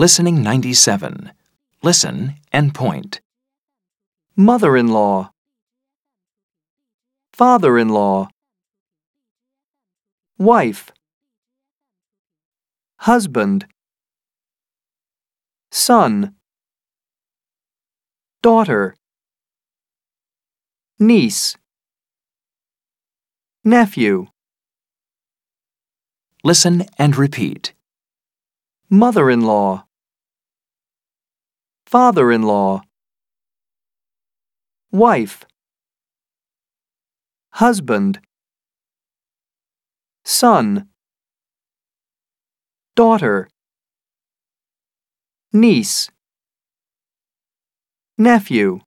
Listening 97. Listen and point. mother in law, father in law, wife, husband, son, daughter, niece, nephew, Listen and repeat. mother in law, father in law, wife, husband, son, daughter, niece, nephew.